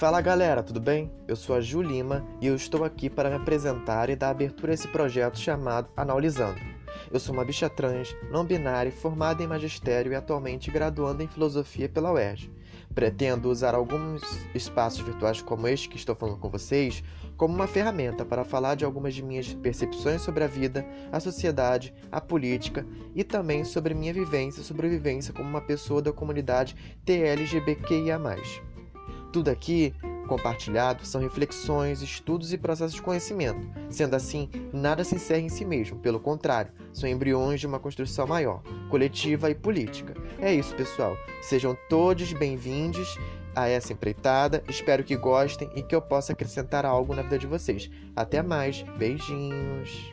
Fala galera, tudo bem? Eu sou a Ju Lima e eu estou aqui para me apresentar e dar abertura a esse projeto chamado Analisando. Eu sou uma bicha trans, não binária, formada em magistério e atualmente graduando em filosofia pela UERJ. Pretendo usar alguns espaços virtuais como este que estou falando com vocês como uma ferramenta para falar de algumas de minhas percepções sobre a vida, a sociedade, a política e também sobre minha vivência e sobrevivência como uma pessoa da comunidade TLGBTQIA+. Tudo aqui compartilhado são reflexões, estudos e processos de conhecimento. Sendo assim, nada se encerra em si mesmo, pelo contrário, são embriões de uma construção maior, coletiva e política. É isso, pessoal. Sejam todos bem-vindos a essa empreitada. Espero que gostem e que eu possa acrescentar algo na vida de vocês. Até mais. Beijinhos.